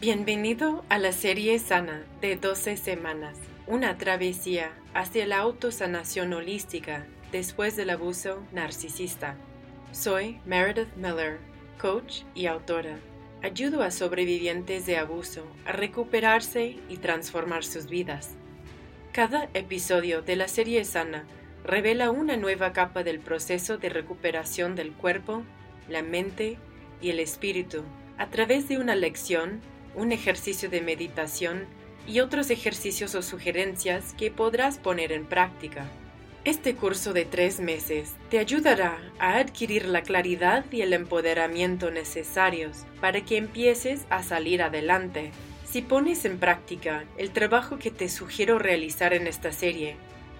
Bienvenido a la serie Sana de 12 semanas, una travesía hacia la autosanación holística después del abuso narcisista. Soy Meredith Miller, coach y autora. Ayudo a sobrevivientes de abuso a recuperarse y transformar sus vidas. Cada episodio de la serie Sana revela una nueva capa del proceso de recuperación del cuerpo, la mente y el espíritu a través de una lección un ejercicio de meditación y otros ejercicios o sugerencias que podrás poner en práctica. Este curso de tres meses te ayudará a adquirir la claridad y el empoderamiento necesarios para que empieces a salir adelante. Si pones en práctica el trabajo que te sugiero realizar en esta serie,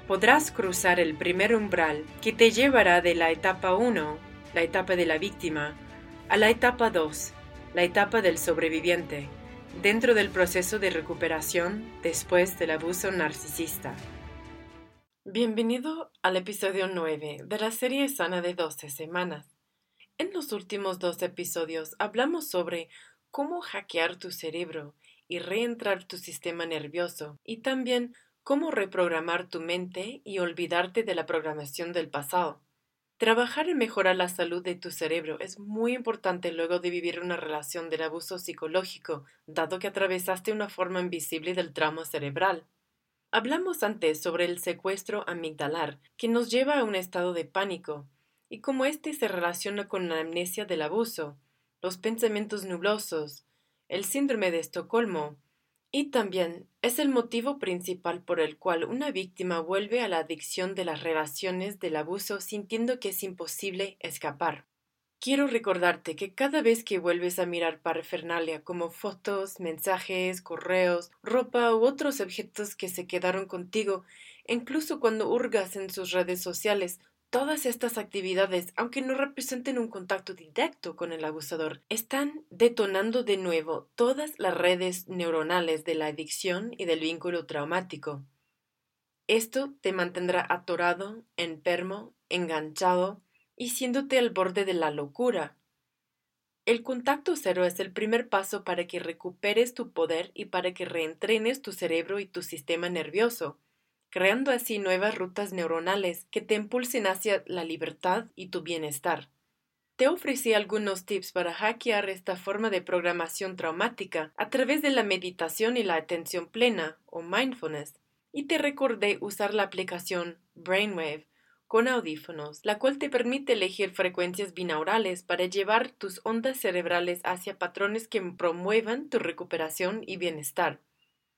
podrás cruzar el primer umbral que te llevará de la etapa 1, la etapa de la víctima, a la etapa 2, la etapa del sobreviviente dentro del proceso de recuperación después del abuso narcisista. Bienvenido al episodio 9 de la serie Sana de 12 semanas. En los últimos dos episodios hablamos sobre cómo hackear tu cerebro y reentrar tu sistema nervioso y también cómo reprogramar tu mente y olvidarte de la programación del pasado. Trabajar en mejorar la salud de tu cerebro es muy importante luego de vivir una relación del abuso psicológico, dado que atravesaste una forma invisible del trauma cerebral. Hablamos antes sobre el secuestro amigdalar, que nos lleva a un estado de pánico, y cómo éste se relaciona con la amnesia del abuso, los pensamientos nublosos, el síndrome de Estocolmo, y también es el motivo principal por el cual una víctima vuelve a la adicción de las relaciones del abuso sintiendo que es imposible escapar. Quiero recordarte que cada vez que vuelves a mirar parafernalia como fotos, mensajes, correos, ropa u otros objetos que se quedaron contigo, incluso cuando hurgas en sus redes sociales, Todas estas actividades, aunque no representen un contacto directo con el abusador, están detonando de nuevo todas las redes neuronales de la adicción y del vínculo traumático. Esto te mantendrá atorado, enfermo, enganchado y siéndote al borde de la locura. El contacto cero es el primer paso para que recuperes tu poder y para que reentrenes tu cerebro y tu sistema nervioso creando así nuevas rutas neuronales que te impulsen hacia la libertad y tu bienestar. Te ofrecí algunos tips para hackear esta forma de programación traumática a través de la meditación y la atención plena o mindfulness, y te recordé usar la aplicación Brainwave con audífonos, la cual te permite elegir frecuencias binaurales para llevar tus ondas cerebrales hacia patrones que promuevan tu recuperación y bienestar.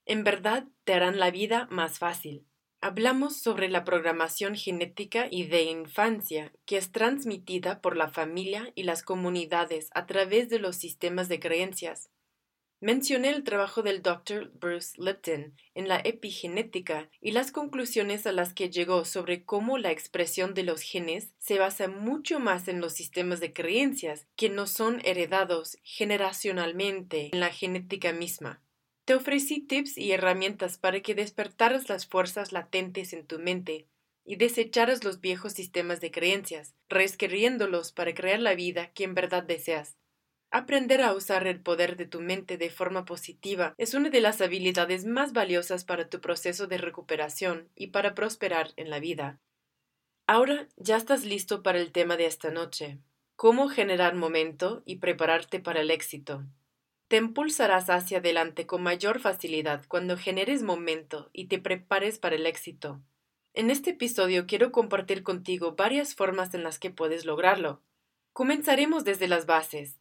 En verdad te harán la vida más fácil. Hablamos sobre la programación genética y de infancia que es transmitida por la familia y las comunidades a través de los sistemas de creencias. Mencioné el trabajo del Dr. Bruce Lipton en la epigenética y las conclusiones a las que llegó sobre cómo la expresión de los genes se basa mucho más en los sistemas de creencias que no son heredados generacionalmente en la genética misma. Te ofrecí tips y herramientas para que despertaras las fuerzas latentes en tu mente y desecharas los viejos sistemas de creencias, reescribiéndolos para crear la vida que en verdad deseas. Aprender a usar el poder de tu mente de forma positiva es una de las habilidades más valiosas para tu proceso de recuperación y para prosperar en la vida. Ahora ya estás listo para el tema de esta noche, cómo generar momento y prepararte para el éxito. Te impulsarás hacia adelante con mayor facilidad cuando generes momento y te prepares para el éxito. En este episodio quiero compartir contigo varias formas en las que puedes lograrlo. Comenzaremos desde las bases.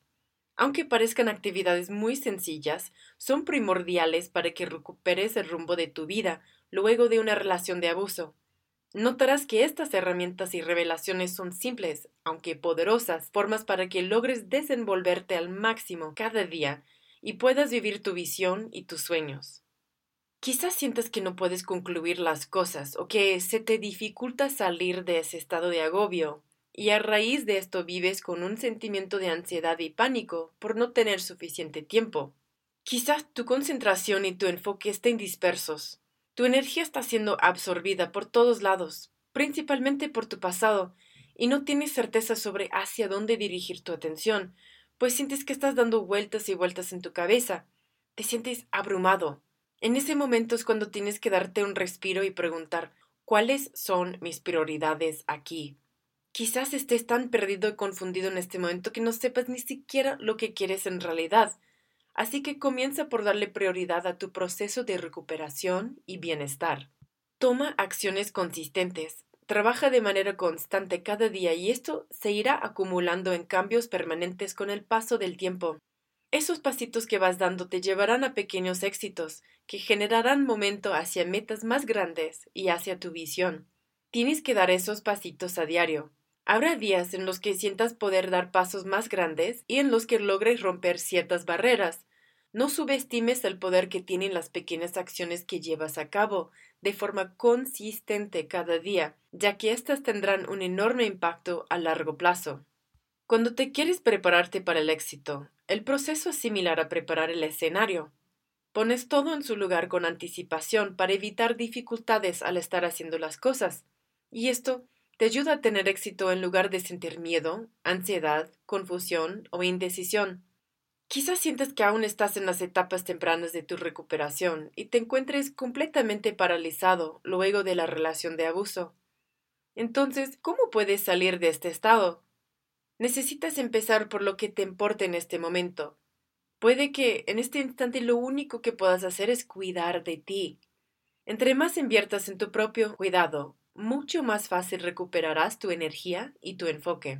Aunque parezcan actividades muy sencillas, son primordiales para que recuperes el rumbo de tu vida luego de una relación de abuso. Notarás que estas herramientas y revelaciones son simples, aunque poderosas, formas para que logres desenvolverte al máximo cada día y puedas vivir tu visión y tus sueños. Quizás sientas que no puedes concluir las cosas o que se te dificulta salir de ese estado de agobio, y a raíz de esto vives con un sentimiento de ansiedad y pánico por no tener suficiente tiempo. Quizás tu concentración y tu enfoque estén dispersos. Tu energía está siendo absorbida por todos lados, principalmente por tu pasado, y no tienes certeza sobre hacia dónde dirigir tu atención, pues sientes que estás dando vueltas y vueltas en tu cabeza. te sientes abrumado. En ese momento es cuando tienes que darte un respiro y preguntar ¿cuáles son mis prioridades aquí? Quizás estés tan perdido y confundido en este momento que no sepas ni siquiera lo que quieres en realidad. Así que comienza por darle prioridad a tu proceso de recuperación y bienestar. Toma acciones consistentes. Trabaja de manera constante cada día y esto se irá acumulando en cambios permanentes con el paso del tiempo. Esos pasitos que vas dando te llevarán a pequeños éxitos, que generarán momento hacia metas más grandes y hacia tu visión. Tienes que dar esos pasitos a diario. Habrá días en los que sientas poder dar pasos más grandes y en los que logres romper ciertas barreras. No subestimes el poder que tienen las pequeñas acciones que llevas a cabo de forma consistente cada día, ya que éstas tendrán un enorme impacto a largo plazo. Cuando te quieres prepararte para el éxito, el proceso es similar a preparar el escenario. Pones todo en su lugar con anticipación para evitar dificultades al estar haciendo las cosas, y esto te ayuda a tener éxito en lugar de sentir miedo, ansiedad, confusión o indecisión. Quizás sientes que aún estás en las etapas tempranas de tu recuperación y te encuentres completamente paralizado luego de la relación de abuso. Entonces, ¿cómo puedes salir de este estado? Necesitas empezar por lo que te importa en este momento. Puede que en este instante lo único que puedas hacer es cuidar de ti. Entre más inviertas en tu propio cuidado, mucho más fácil recuperarás tu energía y tu enfoque.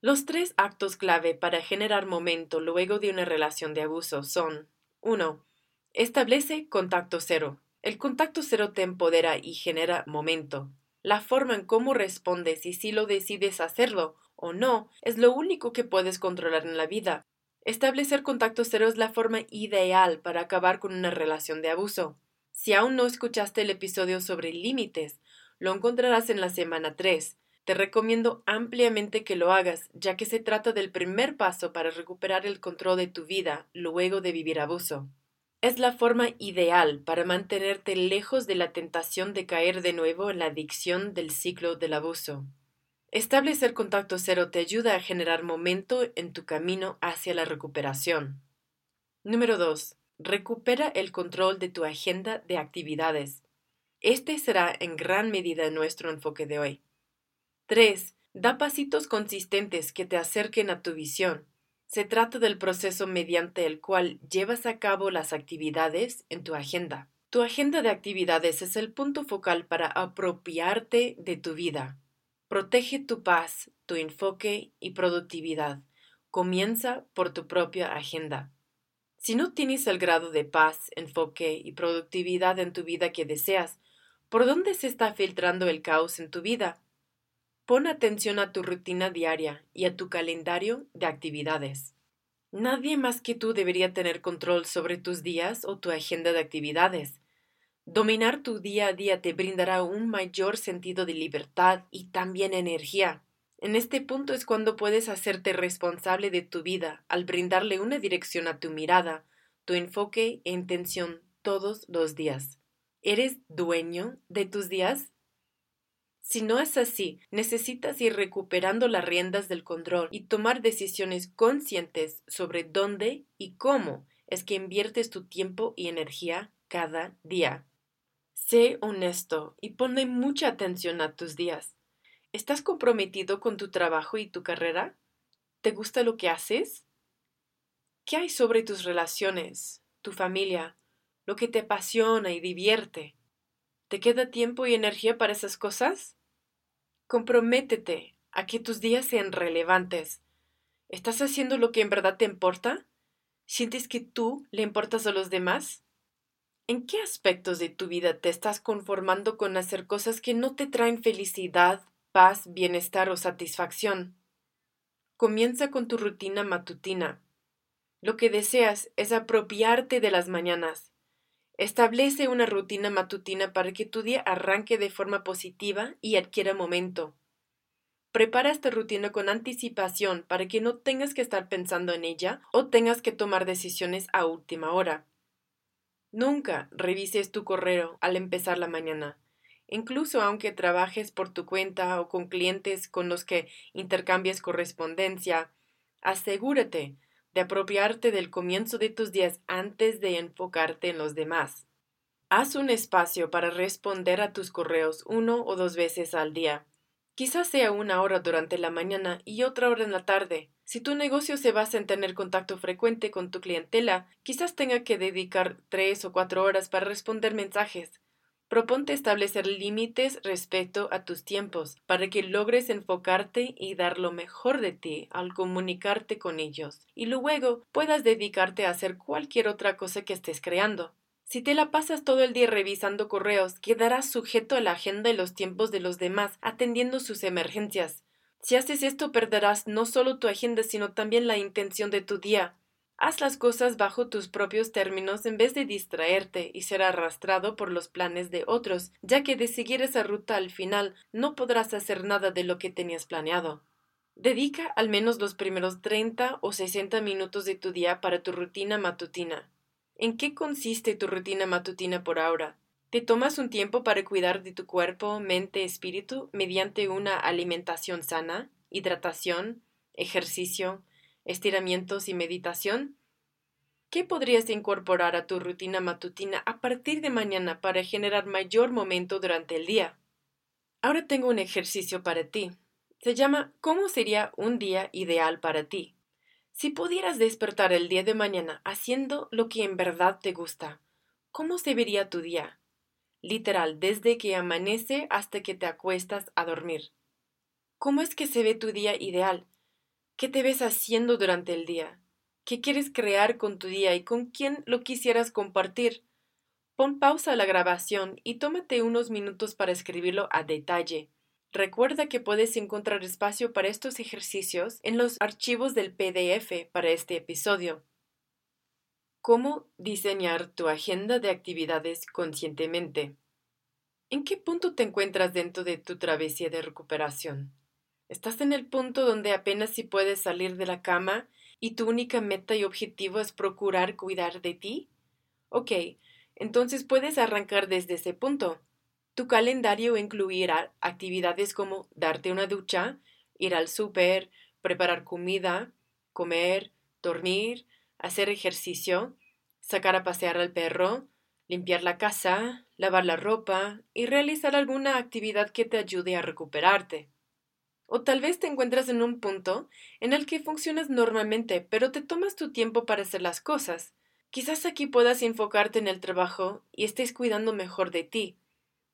Los tres actos clave para generar momento luego de una relación de abuso son 1. Establece contacto cero. El contacto cero te empodera y genera momento. La forma en cómo respondes y si lo decides hacerlo o no es lo único que puedes controlar en la vida. Establecer contacto cero es la forma ideal para acabar con una relación de abuso. Si aún no escuchaste el episodio sobre límites, lo encontrarás en la semana 3. Te recomiendo ampliamente que lo hagas, ya que se trata del primer paso para recuperar el control de tu vida luego de vivir abuso. Es la forma ideal para mantenerte lejos de la tentación de caer de nuevo en la adicción del ciclo del abuso. Establecer contacto cero te ayuda a generar momento en tu camino hacia la recuperación. Número 2. Recupera el control de tu agenda de actividades. Este será en gran medida nuestro enfoque de hoy. 3. Da pasitos consistentes que te acerquen a tu visión. Se trata del proceso mediante el cual llevas a cabo las actividades en tu agenda. Tu agenda de actividades es el punto focal para apropiarte de tu vida. Protege tu paz, tu enfoque y productividad. Comienza por tu propia agenda. Si no tienes el grado de paz, enfoque y productividad en tu vida que deseas, ¿Por dónde se está filtrando el caos en tu vida? Pon atención a tu rutina diaria y a tu calendario de actividades. Nadie más que tú debería tener control sobre tus días o tu agenda de actividades. Dominar tu día a día te brindará un mayor sentido de libertad y también energía. En este punto es cuando puedes hacerte responsable de tu vida al brindarle una dirección a tu mirada, tu enfoque e intención todos los días. ¿Eres dueño de tus días? Si no es así, necesitas ir recuperando las riendas del control y tomar decisiones conscientes sobre dónde y cómo es que inviertes tu tiempo y energía cada día. Sé honesto y ponle mucha atención a tus días. ¿Estás comprometido con tu trabajo y tu carrera? ¿Te gusta lo que haces? ¿Qué hay sobre tus relaciones, tu familia, lo que te apasiona y divierte. ¿Te queda tiempo y energía para esas cosas? Comprométete a que tus días sean relevantes. ¿Estás haciendo lo que en verdad te importa? ¿Sientes que tú le importas a los demás? ¿En qué aspectos de tu vida te estás conformando con hacer cosas que no te traen felicidad, paz, bienestar o satisfacción? Comienza con tu rutina matutina. Lo que deseas es apropiarte de las mañanas, Establece una rutina matutina para que tu día arranque de forma positiva y adquiera momento. Prepara esta rutina con anticipación para que no tengas que estar pensando en ella o tengas que tomar decisiones a última hora. Nunca revises tu correo al empezar la mañana. Incluso aunque trabajes por tu cuenta o con clientes con los que intercambies correspondencia, asegúrate de apropiarte del comienzo de tus días antes de enfocarte en los demás. Haz un espacio para responder a tus correos uno o dos veces al día. Quizás sea una hora durante la mañana y otra hora en la tarde. Si tu negocio se basa en tener contacto frecuente con tu clientela, quizás tenga que dedicar tres o cuatro horas para responder mensajes. Proponte establecer límites respecto a tus tiempos para que logres enfocarte y dar lo mejor de ti al comunicarte con ellos y luego puedas dedicarte a hacer cualquier otra cosa que estés creando. Si te la pasas todo el día revisando correos, quedarás sujeto a la agenda y los tiempos de los demás, atendiendo sus emergencias. Si haces esto, perderás no solo tu agenda, sino también la intención de tu día. Haz las cosas bajo tus propios términos en vez de distraerte y ser arrastrado por los planes de otros, ya que de seguir esa ruta al final no podrás hacer nada de lo que tenías planeado. Dedica al menos los primeros 30 o 60 minutos de tu día para tu rutina matutina. ¿En qué consiste tu rutina matutina por ahora? ¿Te tomas un tiempo para cuidar de tu cuerpo, mente, espíritu mediante una alimentación sana, hidratación, ejercicio, estiramientos y meditación? ¿Qué podrías incorporar a tu rutina matutina a partir de mañana para generar mayor momento durante el día? Ahora tengo un ejercicio para ti. Se llama ¿Cómo sería un día ideal para ti? Si pudieras despertar el día de mañana haciendo lo que en verdad te gusta, ¿cómo se vería tu día? Literal, desde que amanece hasta que te acuestas a dormir. ¿Cómo es que se ve tu día ideal? ¿Qué te ves haciendo durante el día? ¿Qué quieres crear con tu día y con quién lo quisieras compartir? Pon pausa a la grabación y tómate unos minutos para escribirlo a detalle. Recuerda que puedes encontrar espacio para estos ejercicios en los archivos del PDF para este episodio. ¿Cómo diseñar tu agenda de actividades conscientemente? ¿En qué punto te encuentras dentro de tu travesía de recuperación? Estás en el punto donde apenas si puedes salir de la cama y tu única meta y objetivo es procurar cuidar de ti? Ok, entonces puedes arrancar desde ese punto. Tu calendario incluirá actividades como darte una ducha, ir al súper, preparar comida, comer, dormir, hacer ejercicio, sacar a pasear al perro, limpiar la casa, lavar la ropa y realizar alguna actividad que te ayude a recuperarte. O tal vez te encuentras en un punto en el que funcionas normalmente, pero te tomas tu tiempo para hacer las cosas. Quizás aquí puedas enfocarte en el trabajo y estés cuidando mejor de ti.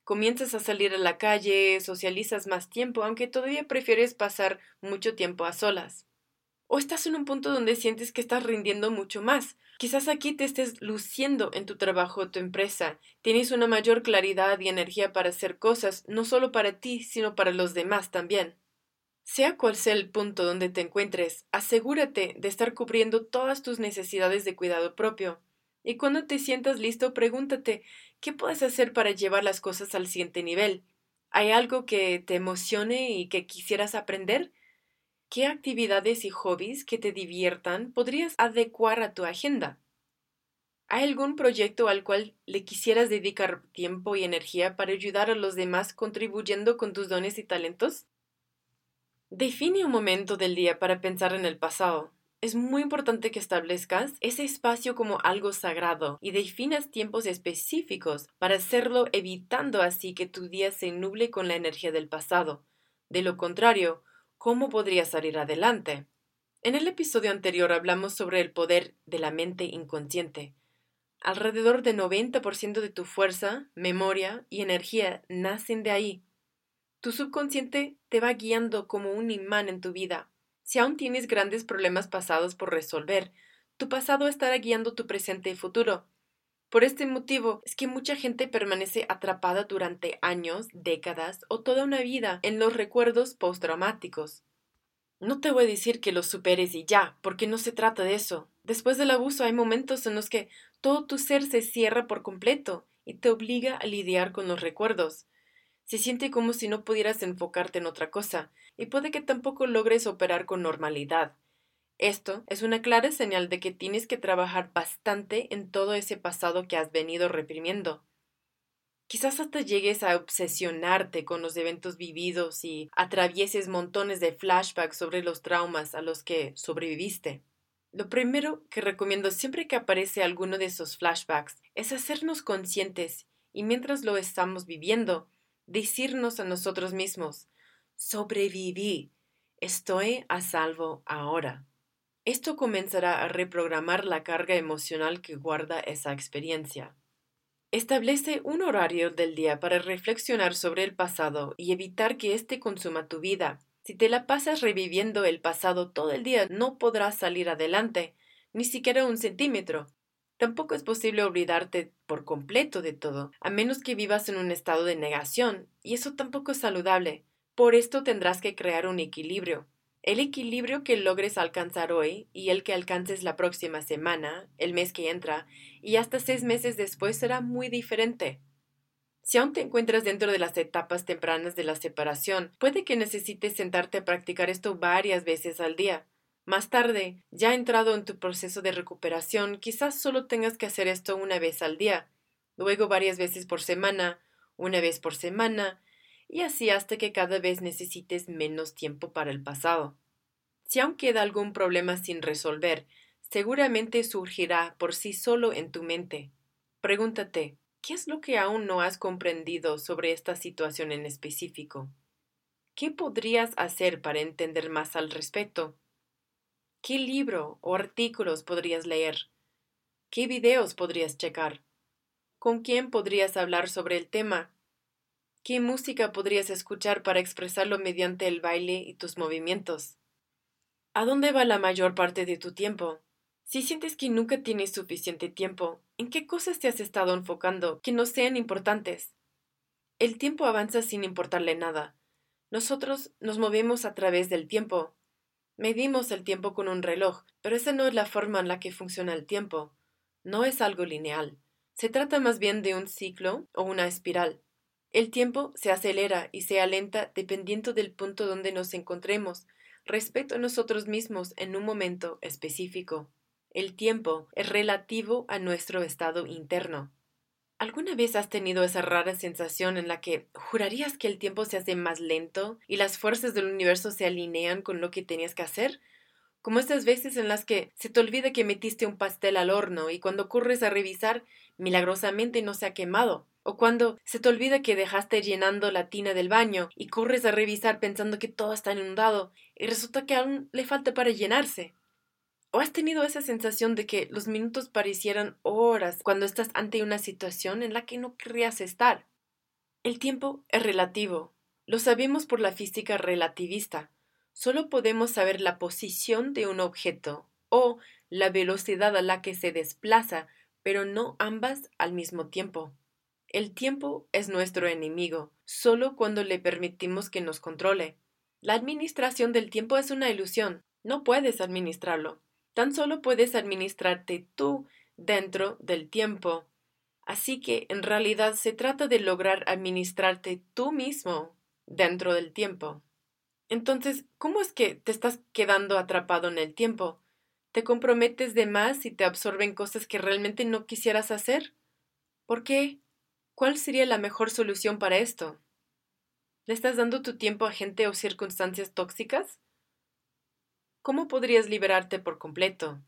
Comienzas a salir a la calle, socializas más tiempo, aunque todavía prefieres pasar mucho tiempo a solas. O estás en un punto donde sientes que estás rindiendo mucho más. Quizás aquí te estés luciendo en tu trabajo o tu empresa. Tienes una mayor claridad y energía para hacer cosas, no solo para ti, sino para los demás también. Sea cual sea el punto donde te encuentres, asegúrate de estar cubriendo todas tus necesidades de cuidado propio. Y cuando te sientas listo, pregúntate ¿qué puedes hacer para llevar las cosas al siguiente nivel? ¿Hay algo que te emocione y que quisieras aprender? ¿Qué actividades y hobbies que te diviertan podrías adecuar a tu agenda? ¿Hay algún proyecto al cual le quisieras dedicar tiempo y energía para ayudar a los demás contribuyendo con tus dones y talentos? Define un momento del día para pensar en el pasado. Es muy importante que establezcas ese espacio como algo sagrado y definas tiempos específicos para hacerlo evitando así que tu día se nuble con la energía del pasado. De lo contrario, ¿cómo podrías salir adelante? En el episodio anterior hablamos sobre el poder de la mente inconsciente. Alrededor de 90% de tu fuerza, memoria y energía nacen de ahí. Tu subconsciente te va guiando como un imán en tu vida. Si aún tienes grandes problemas pasados por resolver, tu pasado estará guiando tu presente y futuro. Por este motivo es que mucha gente permanece atrapada durante años, décadas o toda una vida en los recuerdos postraumáticos. No te voy a decir que los superes y ya, porque no se trata de eso. Después del abuso hay momentos en los que todo tu ser se cierra por completo y te obliga a lidiar con los recuerdos. Se siente como si no pudieras enfocarte en otra cosa, y puede que tampoco logres operar con normalidad. Esto es una clara señal de que tienes que trabajar bastante en todo ese pasado que has venido reprimiendo. Quizás hasta llegues a obsesionarte con los eventos vividos y atravieses montones de flashbacks sobre los traumas a los que sobreviviste. Lo primero que recomiendo siempre que aparece alguno de esos flashbacks es hacernos conscientes y mientras lo estamos viviendo, decirnos a nosotros mismos, sobreviví, estoy a salvo ahora. Esto comenzará a reprogramar la carga emocional que guarda esa experiencia. Establece un horario del día para reflexionar sobre el pasado y evitar que éste consuma tu vida. Si te la pasas reviviendo el pasado todo el día, no podrás salir adelante, ni siquiera un centímetro. Tampoco es posible olvidarte por completo de todo, a menos que vivas en un estado de negación, y eso tampoco es saludable. Por esto tendrás que crear un equilibrio. El equilibrio que logres alcanzar hoy y el que alcances la próxima semana, el mes que entra, y hasta seis meses después será muy diferente. Si aún te encuentras dentro de las etapas tempranas de la separación, puede que necesites sentarte a practicar esto varias veces al día. Más tarde, ya entrado en tu proceso de recuperación, quizás solo tengas que hacer esto una vez al día, luego varias veces por semana, una vez por semana, y así hasta que cada vez necesites menos tiempo para el pasado. Si aún queda algún problema sin resolver, seguramente surgirá por sí solo en tu mente. Pregúntate, ¿qué es lo que aún no has comprendido sobre esta situación en específico? ¿Qué podrías hacer para entender más al respecto? ¿Qué libro o artículos podrías leer? ¿Qué videos podrías checar? ¿Con quién podrías hablar sobre el tema? ¿Qué música podrías escuchar para expresarlo mediante el baile y tus movimientos? ¿A dónde va la mayor parte de tu tiempo? Si sientes que nunca tienes suficiente tiempo, ¿en qué cosas te has estado enfocando que no sean importantes? El tiempo avanza sin importarle nada. Nosotros nos movemos a través del tiempo. Medimos el tiempo con un reloj, pero esa no es la forma en la que funciona el tiempo. No es algo lineal. Se trata más bien de un ciclo o una espiral. El tiempo se acelera y se alenta dependiendo del punto donde nos encontremos respecto a nosotros mismos en un momento específico. El tiempo es relativo a nuestro estado interno. ¿Alguna vez has tenido esa rara sensación en la que jurarías que el tiempo se hace más lento y las fuerzas del universo se alinean con lo que tenías que hacer? Como esas veces en las que se te olvida que metiste un pastel al horno y cuando corres a revisar, milagrosamente no se ha quemado. O cuando se te olvida que dejaste llenando la tina del baño y corres a revisar pensando que todo está inundado y resulta que aún le falta para llenarse. ¿O has tenido esa sensación de que los minutos parecieran horas cuando estás ante una situación en la que no querrías estar? El tiempo es relativo. Lo sabemos por la física relativista. Solo podemos saber la posición de un objeto o la velocidad a la que se desplaza, pero no ambas al mismo tiempo. El tiempo es nuestro enemigo, solo cuando le permitimos que nos controle. La administración del tiempo es una ilusión. No puedes administrarlo. Tan solo puedes administrarte tú dentro del tiempo. Así que en realidad se trata de lograr administrarte tú mismo dentro del tiempo. Entonces, ¿cómo es que te estás quedando atrapado en el tiempo? ¿Te comprometes de más y te absorben cosas que realmente no quisieras hacer? ¿Por qué? ¿Cuál sería la mejor solución para esto? ¿Le estás dando tu tiempo a gente o circunstancias tóxicas? ¿Cómo podrías liberarte por completo?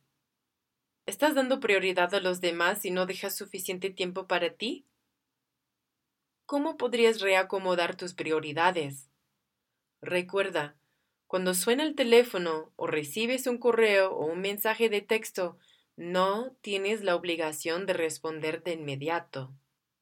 ¿Estás dando prioridad a los demás y no dejas suficiente tiempo para ti? ¿Cómo podrías reacomodar tus prioridades? Recuerda, cuando suena el teléfono o recibes un correo o un mensaje de texto, no tienes la obligación de responder de inmediato.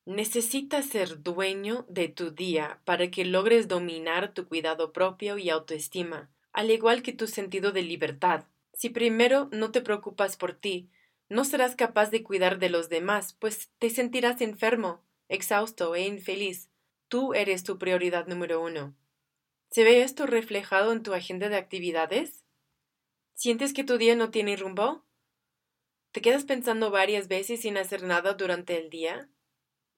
Necesitas ser dueño de tu día para que logres dominar tu cuidado propio y autoestima, al igual que tu sentido de libertad. Si primero no te preocupas por ti, no serás capaz de cuidar de los demás, pues te sentirás enfermo, exhausto e infeliz. Tú eres tu prioridad número uno. ¿Se ve esto reflejado en tu agenda de actividades? ¿Sientes que tu día no tiene rumbo? ¿Te quedas pensando varias veces sin hacer nada durante el día?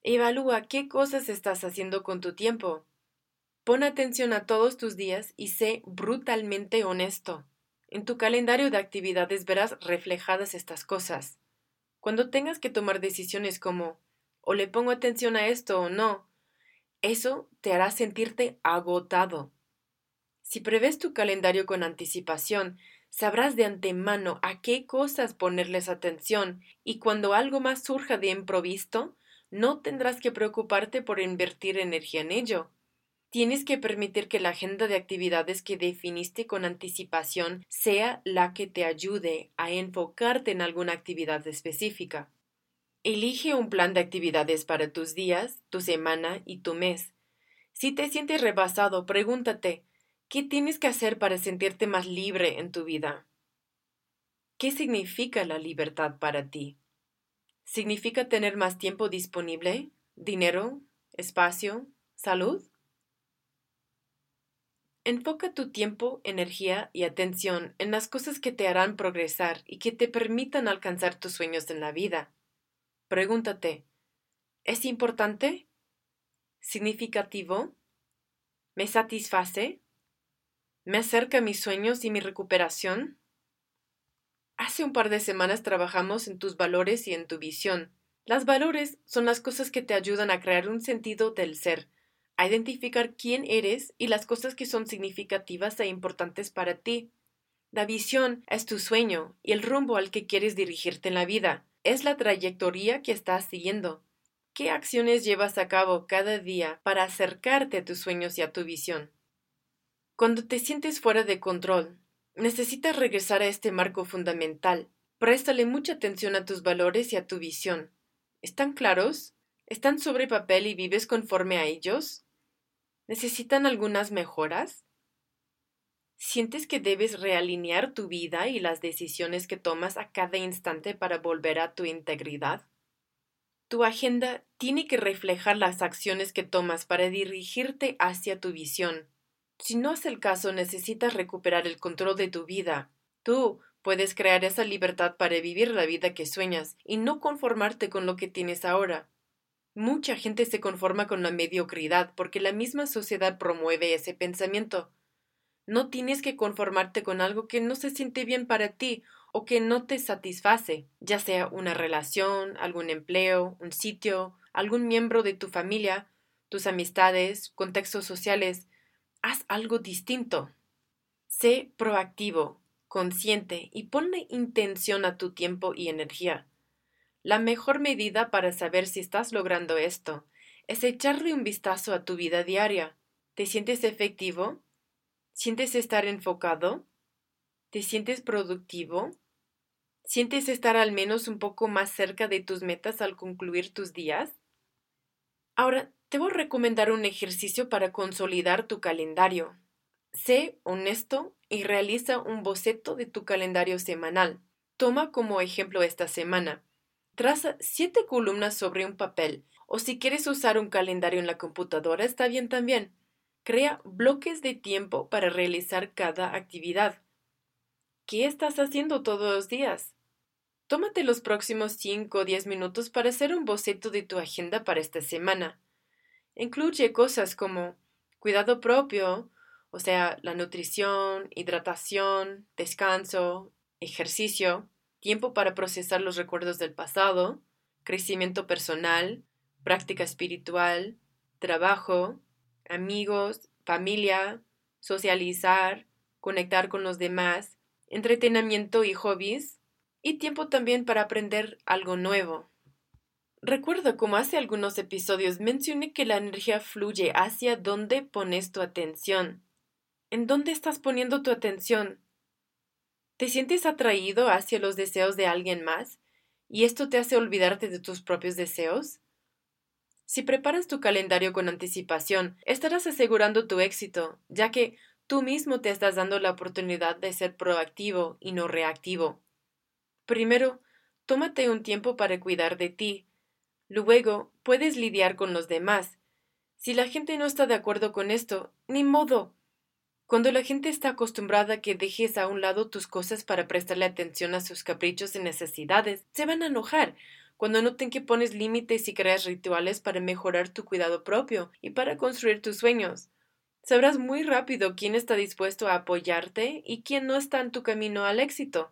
Evalúa qué cosas estás haciendo con tu tiempo. Pon atención a todos tus días y sé brutalmente honesto. En tu calendario de actividades verás reflejadas estas cosas. Cuando tengas que tomar decisiones como o le pongo atención a esto o no, eso te hará sentirte agotado. Si prevés tu calendario con anticipación, sabrás de antemano a qué cosas ponerles atención y cuando algo más surja de improvisto, no tendrás que preocuparte por invertir energía en ello. Tienes que permitir que la agenda de actividades que definiste con anticipación sea la que te ayude a enfocarte en alguna actividad específica. Elige un plan de actividades para tus días, tu semana y tu mes. Si te sientes rebasado, pregúntate ¿qué tienes que hacer para sentirte más libre en tu vida? ¿Qué significa la libertad para ti? ¿Significa tener más tiempo disponible? ¿Dinero? ¿Espacio? ¿Salud? Enfoca tu tiempo, energía y atención en las cosas que te harán progresar y que te permitan alcanzar tus sueños en la vida. Pregúntate, ¿es importante? ¿Significativo? ¿Me satisface? ¿Me acerca a mis sueños y mi recuperación? Hace un par de semanas trabajamos en tus valores y en tu visión. Las valores son las cosas que te ayudan a crear un sentido del ser, a identificar quién eres y las cosas que son significativas e importantes para ti. La visión es tu sueño y el rumbo al que quieres dirigirte en la vida. Es la trayectoria que estás siguiendo. ¿Qué acciones llevas a cabo cada día para acercarte a tus sueños y a tu visión? Cuando te sientes fuera de control, necesitas regresar a este marco fundamental. Préstale mucha atención a tus valores y a tu visión. ¿Están claros? ¿Están sobre papel y vives conforme a ellos? ¿Necesitan algunas mejoras? ¿Sientes que debes realinear tu vida y las decisiones que tomas a cada instante para volver a tu integridad? Tu agenda tiene que reflejar las acciones que tomas para dirigirte hacia tu visión. Si no es el caso, necesitas recuperar el control de tu vida. Tú puedes crear esa libertad para vivir la vida que sueñas y no conformarte con lo que tienes ahora. Mucha gente se conforma con la mediocridad porque la misma sociedad promueve ese pensamiento. No tienes que conformarte con algo que no se siente bien para ti o que no te satisface, ya sea una relación, algún empleo, un sitio, algún miembro de tu familia, tus amistades, contextos sociales. Haz algo distinto. Sé proactivo, consciente y ponle intención a tu tiempo y energía. La mejor medida para saber si estás logrando esto es echarle un vistazo a tu vida diaria. ¿Te sientes efectivo? ¿Sientes estar enfocado? ¿Te sientes productivo? ¿Sientes estar al menos un poco más cerca de tus metas al concluir tus días? Ahora, te voy a recomendar un ejercicio para consolidar tu calendario. Sé honesto y realiza un boceto de tu calendario semanal. Toma como ejemplo esta semana. Traza siete columnas sobre un papel, o si quieres usar un calendario en la computadora está bien también. Crea bloques de tiempo para realizar cada actividad. ¿Qué estás haciendo todos los días? Tómate los próximos 5 o 10 minutos para hacer un boceto de tu agenda para esta semana. Incluye cosas como cuidado propio, o sea, la nutrición, hidratación, descanso, ejercicio, tiempo para procesar los recuerdos del pasado, crecimiento personal, práctica espiritual, trabajo, amigos, familia, socializar, conectar con los demás, entretenimiento y hobbies, y tiempo también para aprender algo nuevo. Recuerdo como hace algunos episodios mencioné que la energía fluye hacia donde pones tu atención. ¿En dónde estás poniendo tu atención? ¿Te sientes atraído hacia los deseos de alguien más? ¿Y esto te hace olvidarte de tus propios deseos? Si preparas tu calendario con anticipación, estarás asegurando tu éxito, ya que tú mismo te estás dando la oportunidad de ser proactivo y no reactivo. Primero, tómate un tiempo para cuidar de ti. Luego, puedes lidiar con los demás. Si la gente no está de acuerdo con esto, ni modo, cuando la gente está acostumbrada a que dejes a un lado tus cosas para prestarle atención a sus caprichos y necesidades, se van a enojar. Cuando noten que pones límites y creas rituales para mejorar tu cuidado propio y para construir tus sueños. Sabrás muy rápido quién está dispuesto a apoyarte y quién no está en tu camino al éxito.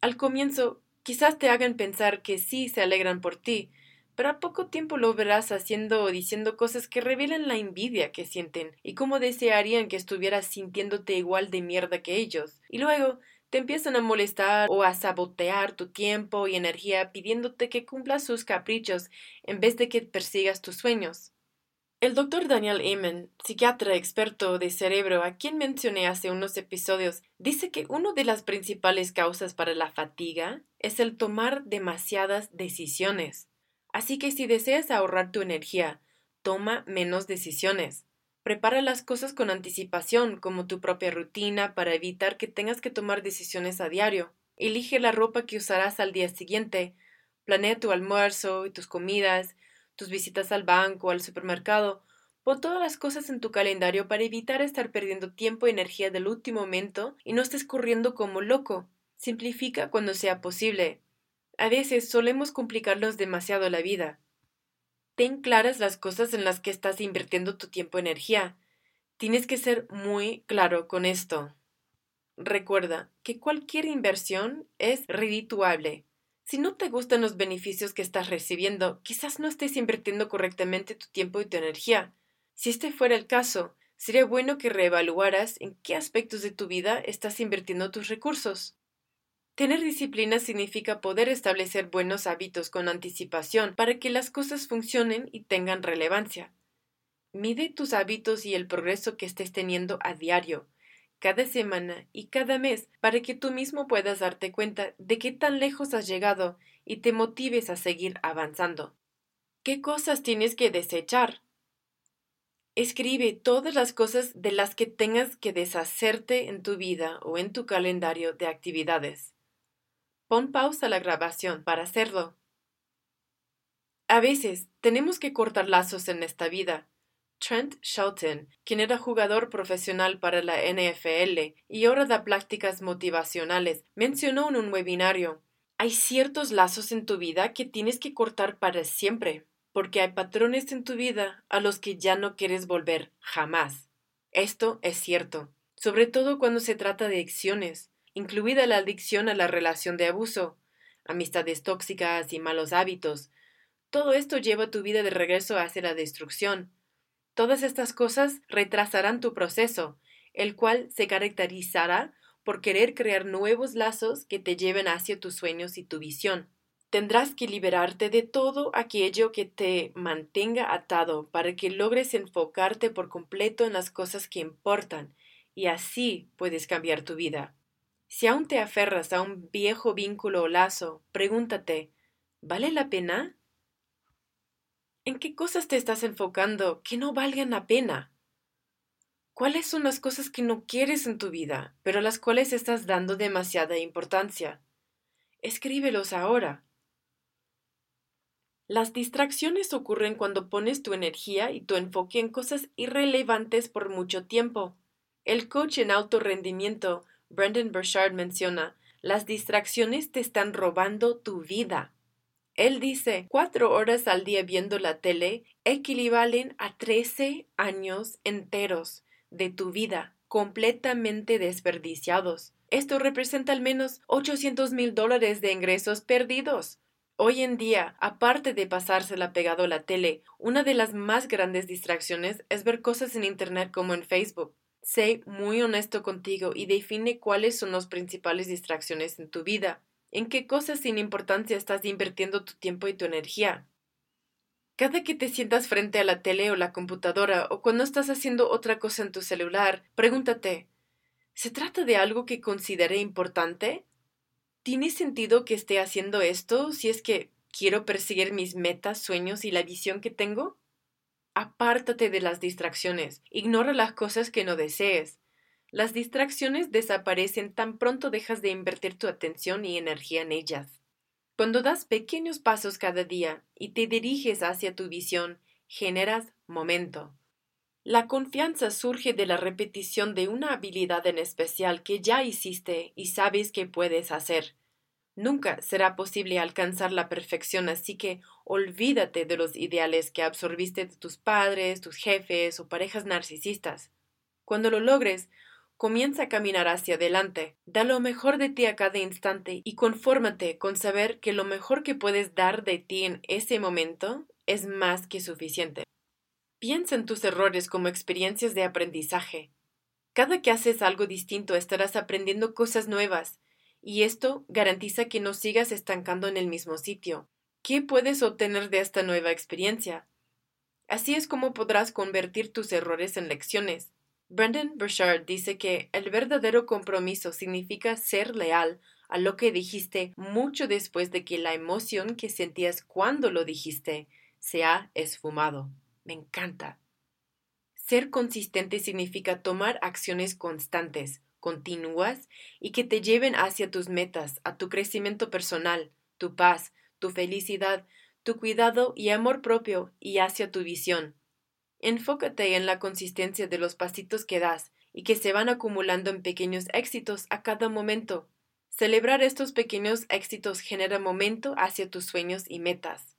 Al comienzo, quizás te hagan pensar que sí se alegran por ti, pero a poco tiempo lo verás haciendo o diciendo cosas que revelan la envidia que sienten y cómo desearían que estuvieras sintiéndote igual de mierda que ellos. Y luego te empiezan a molestar o a sabotear tu tiempo y energía pidiéndote que cumplas sus caprichos en vez de que persigas tus sueños. El doctor Daniel Amen, psiquiatra experto de cerebro a quien mencioné hace unos episodios, dice que una de las principales causas para la fatiga es el tomar demasiadas decisiones. Así que si deseas ahorrar tu energía, toma menos decisiones. Prepara las cosas con anticipación, como tu propia rutina, para evitar que tengas que tomar decisiones a diario. Elige la ropa que usarás al día siguiente. Planea tu almuerzo y tus comidas, tus visitas al banco o al supermercado. Pon todas las cosas en tu calendario para evitar estar perdiendo tiempo y energía del último momento y no estés corriendo como loco. Simplifica cuando sea posible. A veces solemos complicarnos demasiado la vida. Ten claras las cosas en las que estás invirtiendo tu tiempo y energía. Tienes que ser muy claro con esto. Recuerda que cualquier inversión es redituable. Si no te gustan los beneficios que estás recibiendo, quizás no estés invirtiendo correctamente tu tiempo y tu energía. Si este fuera el caso, sería bueno que reevaluaras en qué aspectos de tu vida estás invirtiendo tus recursos. Tener disciplina significa poder establecer buenos hábitos con anticipación para que las cosas funcionen y tengan relevancia. Mide tus hábitos y el progreso que estés teniendo a diario, cada semana y cada mes para que tú mismo puedas darte cuenta de qué tan lejos has llegado y te motives a seguir avanzando. ¿Qué cosas tienes que desechar? Escribe todas las cosas de las que tengas que deshacerte en tu vida o en tu calendario de actividades. Pon pausa a la grabación para hacerlo. A veces tenemos que cortar lazos en esta vida. Trent Shelton, quien era jugador profesional para la NFL y ahora da prácticas motivacionales, mencionó en un webinario hay ciertos lazos en tu vida que tienes que cortar para siempre, porque hay patrones en tu vida a los que ya no quieres volver jamás. Esto es cierto, sobre todo cuando se trata de acciones incluida la adicción a la relación de abuso, amistades tóxicas y malos hábitos. Todo esto lleva tu vida de regreso hacia la destrucción. Todas estas cosas retrasarán tu proceso, el cual se caracterizará por querer crear nuevos lazos que te lleven hacia tus sueños y tu visión. Tendrás que liberarte de todo aquello que te mantenga atado para que logres enfocarte por completo en las cosas que importan, y así puedes cambiar tu vida. Si aún te aferras a un viejo vínculo o lazo, pregúntate ¿vale la pena? ¿En qué cosas te estás enfocando que no valgan la pena? ¿Cuáles son las cosas que no quieres en tu vida, pero las cuales estás dando demasiada importancia? Escríbelos ahora. Las distracciones ocurren cuando pones tu energía y tu enfoque en cosas irrelevantes por mucho tiempo. El coach en alto rendimiento Brendan Burchard menciona, las distracciones te están robando tu vida. Él dice, cuatro horas al día viendo la tele equivalen a trece años enteros de tu vida completamente desperdiciados. Esto representa al menos 800 mil dólares de ingresos perdidos. Hoy en día, aparte de pasársela pegado a la tele, una de las más grandes distracciones es ver cosas en Internet como en Facebook. Sé muy honesto contigo y define cuáles son las principales distracciones en tu vida. ¿En qué cosas sin importancia estás invirtiendo tu tiempo y tu energía? Cada que te sientas frente a la tele o la computadora o cuando estás haciendo otra cosa en tu celular, pregúntate ¿Se trata de algo que considere importante? ¿Tiene sentido que esté haciendo esto si es que quiero perseguir mis metas, sueños y la visión que tengo? Apártate de las distracciones. Ignora las cosas que no desees. Las distracciones desaparecen tan pronto dejas de invertir tu atención y energía en ellas. Cuando das pequeños pasos cada día y te diriges hacia tu visión, generas momento. La confianza surge de la repetición de una habilidad en especial que ya hiciste y sabes que puedes hacer. Nunca será posible alcanzar la perfección, así que olvídate de los ideales que absorbiste de tus padres, tus jefes o parejas narcisistas. Cuando lo logres, comienza a caminar hacia adelante, da lo mejor de ti a cada instante y confórmate con saber que lo mejor que puedes dar de ti en ese momento es más que suficiente. Piensa en tus errores como experiencias de aprendizaje. Cada que haces algo distinto estarás aprendiendo cosas nuevas, y esto garantiza que no sigas estancando en el mismo sitio. ¿Qué puedes obtener de esta nueva experiencia? Así es como podrás convertir tus errores en lecciones. Brendan Burchard dice que el verdadero compromiso significa ser leal a lo que dijiste mucho después de que la emoción que sentías cuando lo dijiste se ha esfumado. Me encanta. Ser consistente significa tomar acciones constantes, continuas y que te lleven hacia tus metas, a tu crecimiento personal, tu paz, tu felicidad, tu cuidado y amor propio y hacia tu visión. Enfócate en la consistencia de los pasitos que das y que se van acumulando en pequeños éxitos a cada momento. Celebrar estos pequeños éxitos genera momento hacia tus sueños y metas.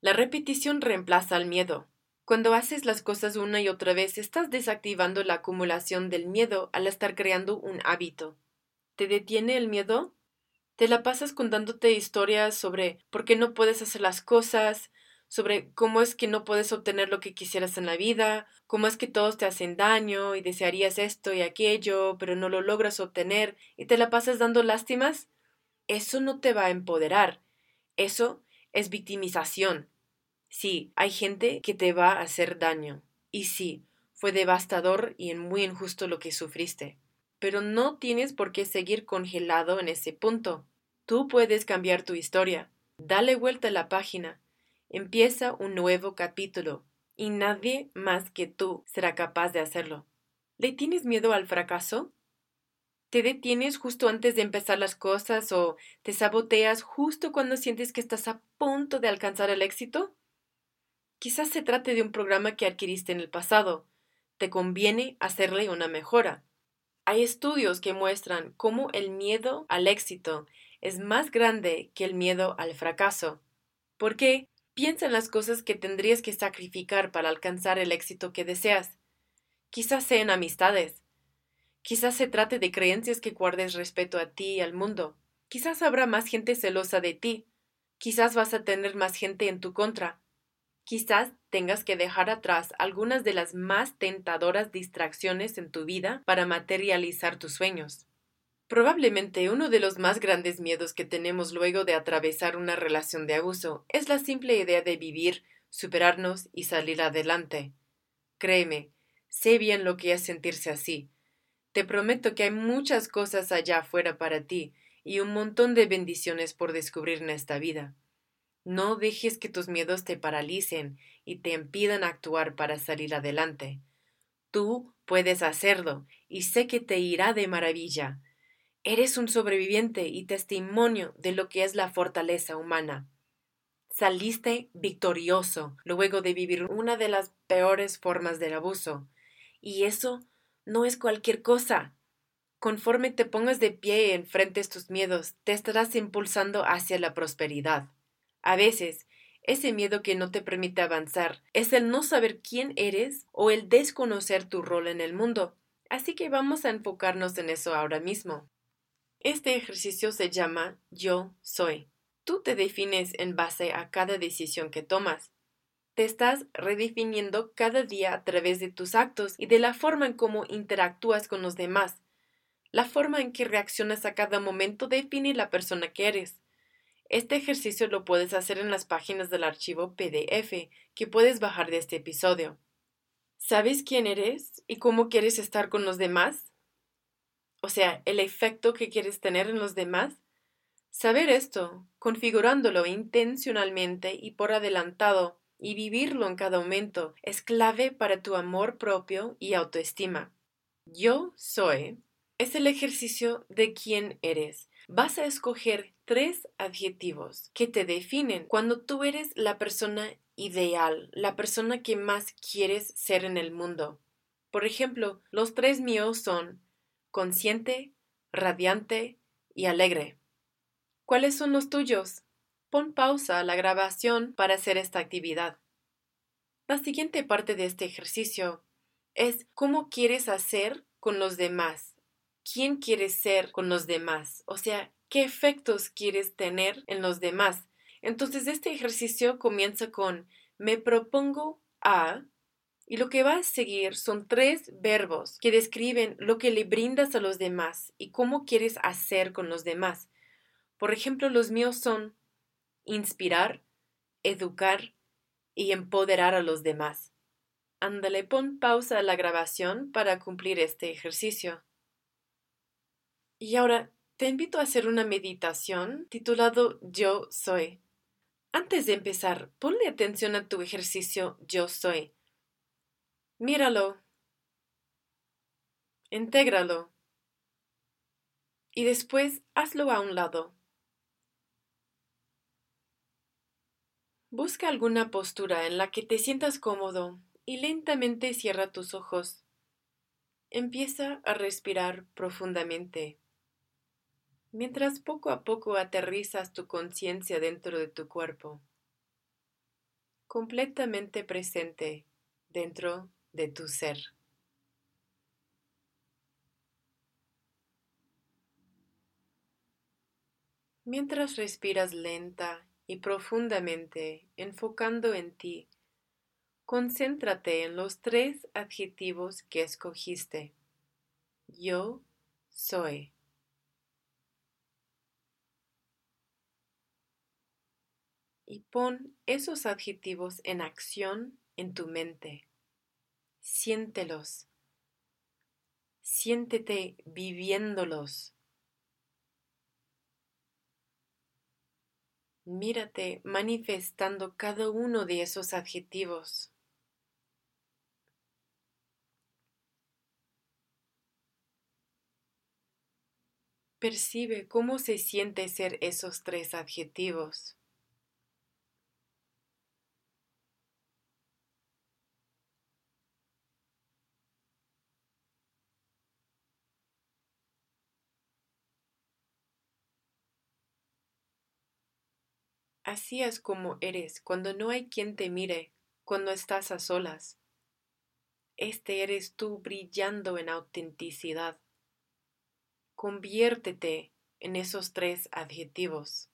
La repetición reemplaza al miedo. Cuando haces las cosas una y otra vez, estás desactivando la acumulación del miedo al estar creando un hábito. ¿Te detiene el miedo? Te la pasas contándote historias sobre por qué no puedes hacer las cosas, sobre cómo es que no puedes obtener lo que quisieras en la vida, cómo es que todos te hacen daño y desearías esto y aquello, pero no lo logras obtener y te la pasas dando lástimas. Eso no te va a empoderar. Eso es victimización. Sí, hay gente que te va a hacer daño. Y sí, fue devastador y muy injusto lo que sufriste. Pero no tienes por qué seguir congelado en ese punto. Tú puedes cambiar tu historia. Dale vuelta a la página. Empieza un nuevo capítulo. Y nadie más que tú será capaz de hacerlo. ¿Le tienes miedo al fracaso? ¿Te detienes justo antes de empezar las cosas o te saboteas justo cuando sientes que estás a punto de alcanzar el éxito? Quizás se trate de un programa que adquiriste en el pasado. Te conviene hacerle una mejora. Hay estudios que muestran cómo el miedo al éxito es más grande que el miedo al fracaso. ¿Por qué? Piensa en las cosas que tendrías que sacrificar para alcanzar el éxito que deseas. Quizás sean amistades. Quizás se trate de creencias que guardes respeto a ti y al mundo. Quizás habrá más gente celosa de ti. Quizás vas a tener más gente en tu contra. Quizás tengas que dejar atrás algunas de las más tentadoras distracciones en tu vida para materializar tus sueños. Probablemente uno de los más grandes miedos que tenemos luego de atravesar una relación de abuso es la simple idea de vivir, superarnos y salir adelante. Créeme, sé bien lo que es sentirse así. Te prometo que hay muchas cosas allá afuera para ti y un montón de bendiciones por descubrir en esta vida. No dejes que tus miedos te paralicen y te impidan actuar para salir adelante. Tú puedes hacerlo y sé que te irá de maravilla. Eres un sobreviviente y testimonio de lo que es la fortaleza humana. Saliste victorioso luego de vivir una de las peores formas del abuso. Y eso no es cualquier cosa. Conforme te pongas de pie y enfrentes tus miedos, te estarás impulsando hacia la prosperidad. A veces, ese miedo que no te permite avanzar es el no saber quién eres o el desconocer tu rol en el mundo. Así que vamos a enfocarnos en eso ahora mismo. Este ejercicio se llama Yo soy. Tú te defines en base a cada decisión que tomas. Te estás redefiniendo cada día a través de tus actos y de la forma en cómo interactúas con los demás. La forma en que reaccionas a cada momento define la persona que eres. Este ejercicio lo puedes hacer en las páginas del archivo PDF que puedes bajar de este episodio. ¿Sabes quién eres y cómo quieres estar con los demás? O sea, el efecto que quieres tener en los demás. Saber esto, configurándolo intencionalmente y por adelantado, y vivirlo en cada momento, es clave para tu amor propio y autoestima. Yo soy es el ejercicio de quién eres. Vas a escoger tres adjetivos que te definen cuando tú eres la persona ideal, la persona que más quieres ser en el mundo. Por ejemplo, los tres míos son consciente, radiante y alegre. ¿Cuáles son los tuyos? Pon pausa a la grabación para hacer esta actividad. La siguiente parte de este ejercicio es cómo quieres hacer con los demás. ¿Quién quieres ser con los demás? O sea, qué efectos quieres tener en los demás. Entonces, este ejercicio comienza con me propongo a Y lo que va a seguir son tres verbos que describen lo que le brindas a los demás y cómo quieres hacer con los demás. Por ejemplo, los míos son inspirar, educar y empoderar a los demás. Ándale, pon pausa a la grabación para cumplir este ejercicio. Y ahora te invito a hacer una meditación titulado Yo soy. Antes de empezar, ponle atención a tu ejercicio Yo soy. Míralo. Intégralo. Y después hazlo a un lado. Busca alguna postura en la que te sientas cómodo y lentamente cierra tus ojos. Empieza a respirar profundamente. Mientras poco a poco aterrizas tu conciencia dentro de tu cuerpo, completamente presente dentro de tu ser. Mientras respiras lenta y profundamente, enfocando en ti, concéntrate en los tres adjetivos que escogiste. Yo soy. Y pon esos adjetivos en acción en tu mente siéntelos, siéntete viviéndolos. Mírate manifestando cada uno de esos adjetivos. Percibe cómo se siente ser esos tres adjetivos. Así es como eres cuando no hay quien te mire, cuando estás a solas. Este eres tú brillando en autenticidad. Conviértete en esos tres adjetivos.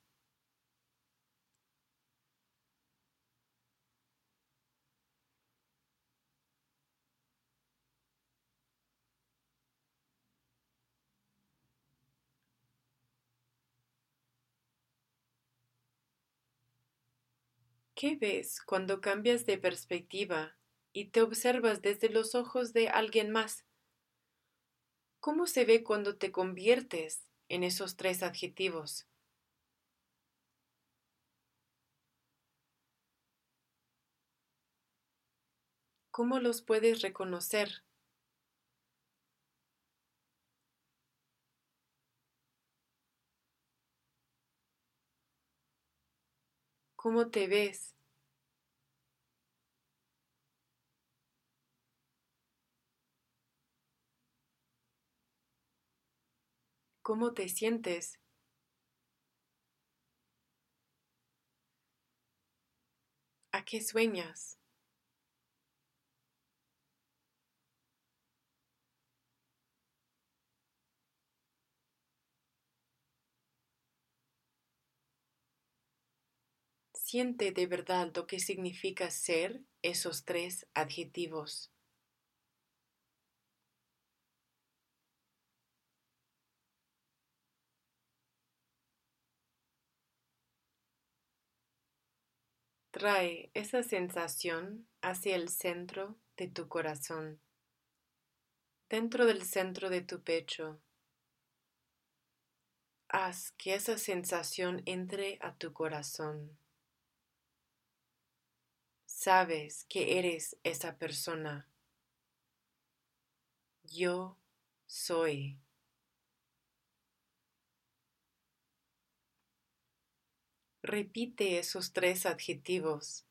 ¿Qué ves cuando cambias de perspectiva y te observas desde los ojos de alguien más? ¿Cómo se ve cuando te conviertes en esos tres adjetivos? ¿Cómo los puedes reconocer? ¿Cómo te ves? ¿Cómo te sientes? ¿A qué sueñas? Siente de verdad lo que significa ser esos tres adjetivos. Trae esa sensación hacia el centro de tu corazón, dentro del centro de tu pecho. Haz que esa sensación entre a tu corazón sabes que eres esa persona. Yo soy. Repite esos tres adjetivos.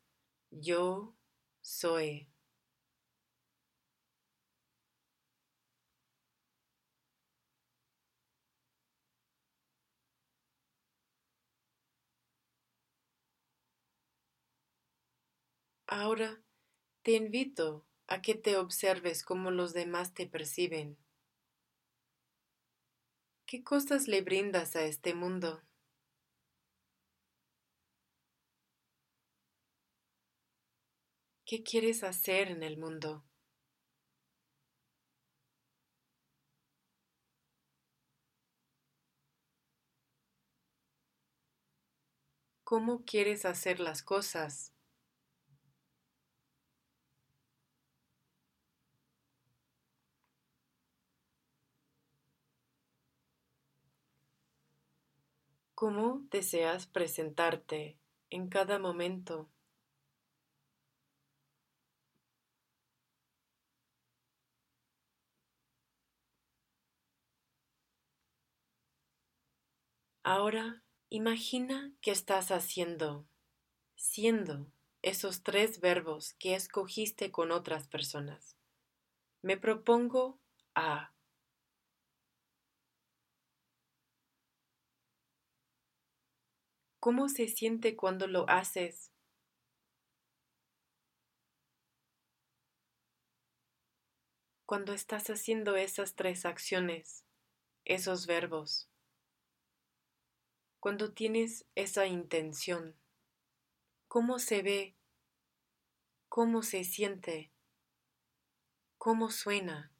Yo soy. Ahora te invito a que te observes cómo los demás te perciben. ¿Qué cosas le brindas a este mundo? ¿Qué quieres hacer en el mundo? ¿Cómo quieres hacer las cosas? ¿Cómo deseas presentarte en cada momento? Ahora imagina que estás haciendo, siendo esos tres verbos que escogiste con otras personas. Me propongo a. ¿Cómo se siente cuando lo haces? Cuando estás haciendo esas tres acciones, esos verbos cuando tienes esa intención? ¿Cómo se ve? ¿Cómo se siente? ¿Cómo suena?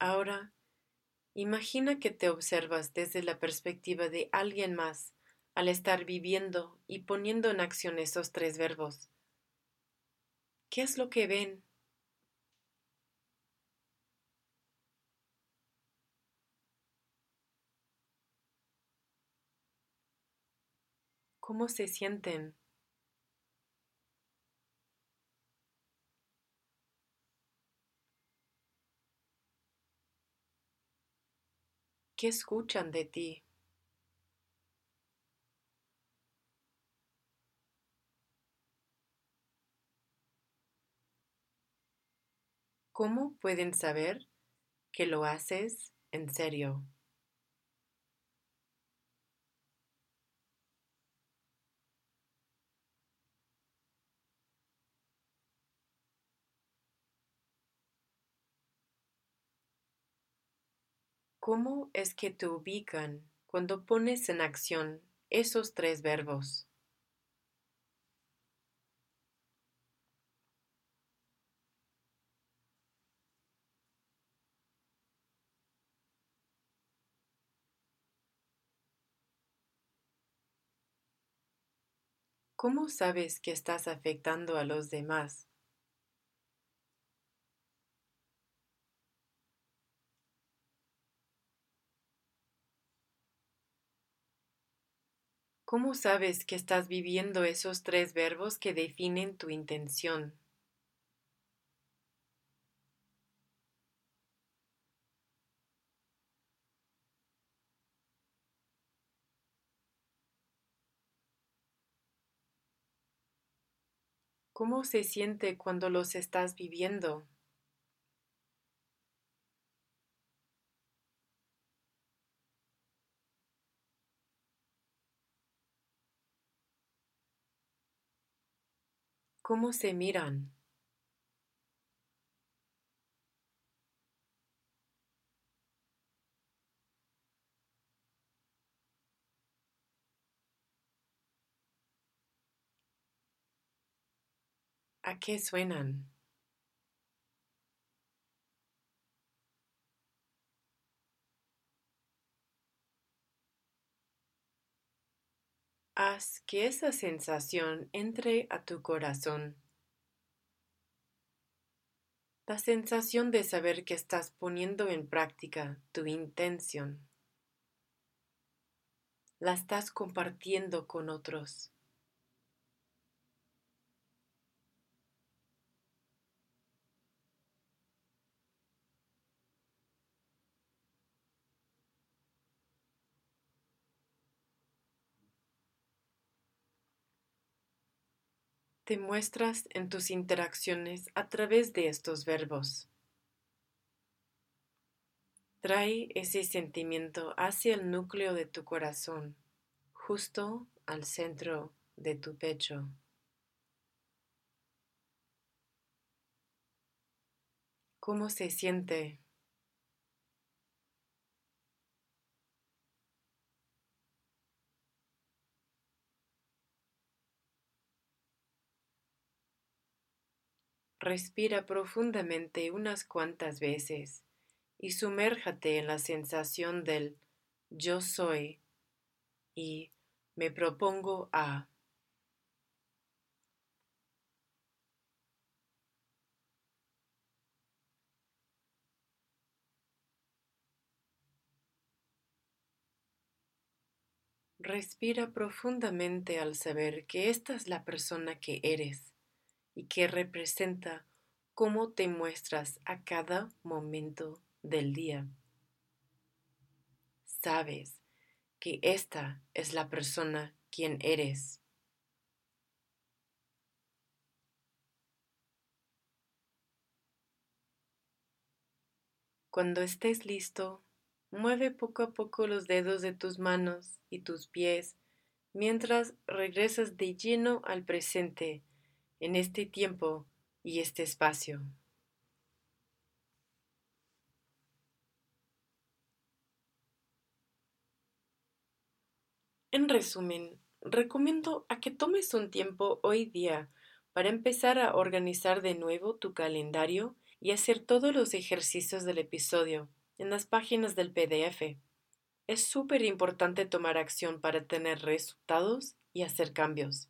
Ahora Imagina que te observas desde la perspectiva de alguien más al estar viviendo y poniendo en acción esos tres verbos. ¿Qué es lo que ven? ¿Cómo se sienten? ¿Qué escuchan de ti? ¿Cómo pueden saber que lo haces en serio? ¿Cómo es que te ubican cuando pones en acción esos tres verbos? ¿Cómo sabes que estás afectando a los demás? ¿Cómo sabes que estás viviendo esos tres verbos que definen tu intención? ¿Cómo se siente cuando los estás viviendo? ¿Cómo se miran? ¿A qué suenan? Haz que esa sensación entre a tu corazón. La sensación de saber que estás poniendo en práctica tu intención. La estás compartiendo con otros. muestras en tus interacciones a través de estos verbos. Trae ese sentimiento hacia el núcleo de tu corazón, justo al centro de tu pecho. ¿Cómo se siente Respira profundamente unas cuantas veces y sumérjate en la sensación del yo soy y me propongo a. Respira profundamente al saber que esta es la persona que eres y que representa cómo te muestras a cada momento del día. Sabes que esta es la persona quien eres. Cuando estés listo, mueve poco a poco los dedos de tus manos y tus pies mientras regresas de lleno al presente en este tiempo y este espacio. En resumen, recomiendo a que tomes un tiempo hoy día para empezar a organizar de nuevo tu calendario y hacer todos los ejercicios del episodio en las páginas del PDF. Es súper importante tomar acción para tener resultados y hacer cambios.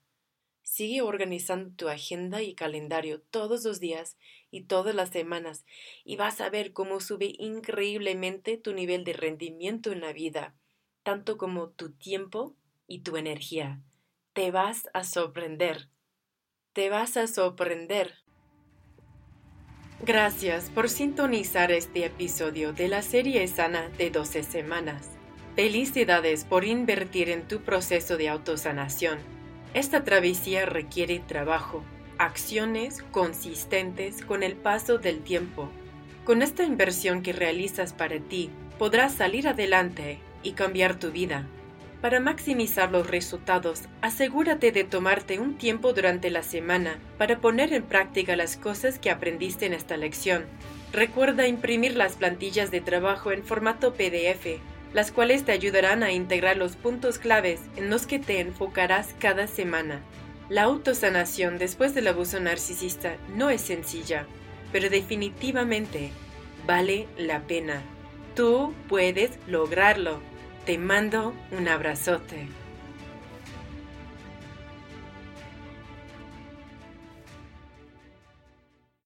Sigue organizando tu agenda y calendario todos los días y todas las semanas y vas a ver cómo sube increíblemente tu nivel de rendimiento en la vida, tanto como tu tiempo y tu energía. Te vas a sorprender. Te vas a sorprender. Gracias por sintonizar este episodio de la serie sana de 12 semanas. Felicidades por invertir en tu proceso de autosanación esta travesía requiere trabajo, acciones consistentes con el paso del tiempo. Con esta inversión que realizas para ti, podrás salir adelante y cambiar tu vida. Para maximizar los resultados, asegúrate de tomarte un tiempo durante la semana para poner en práctica las cosas que aprendiste en esta lección. Recuerda imprimir las plantillas de trabajo en formato PDF las cuales te ayudarán a integrar los puntos claves en los que te enfocarás cada semana. La autosanación después del abuso narcisista no es sencilla, pero definitivamente vale la pena. Tú puedes lograrlo. Te mando un abrazote.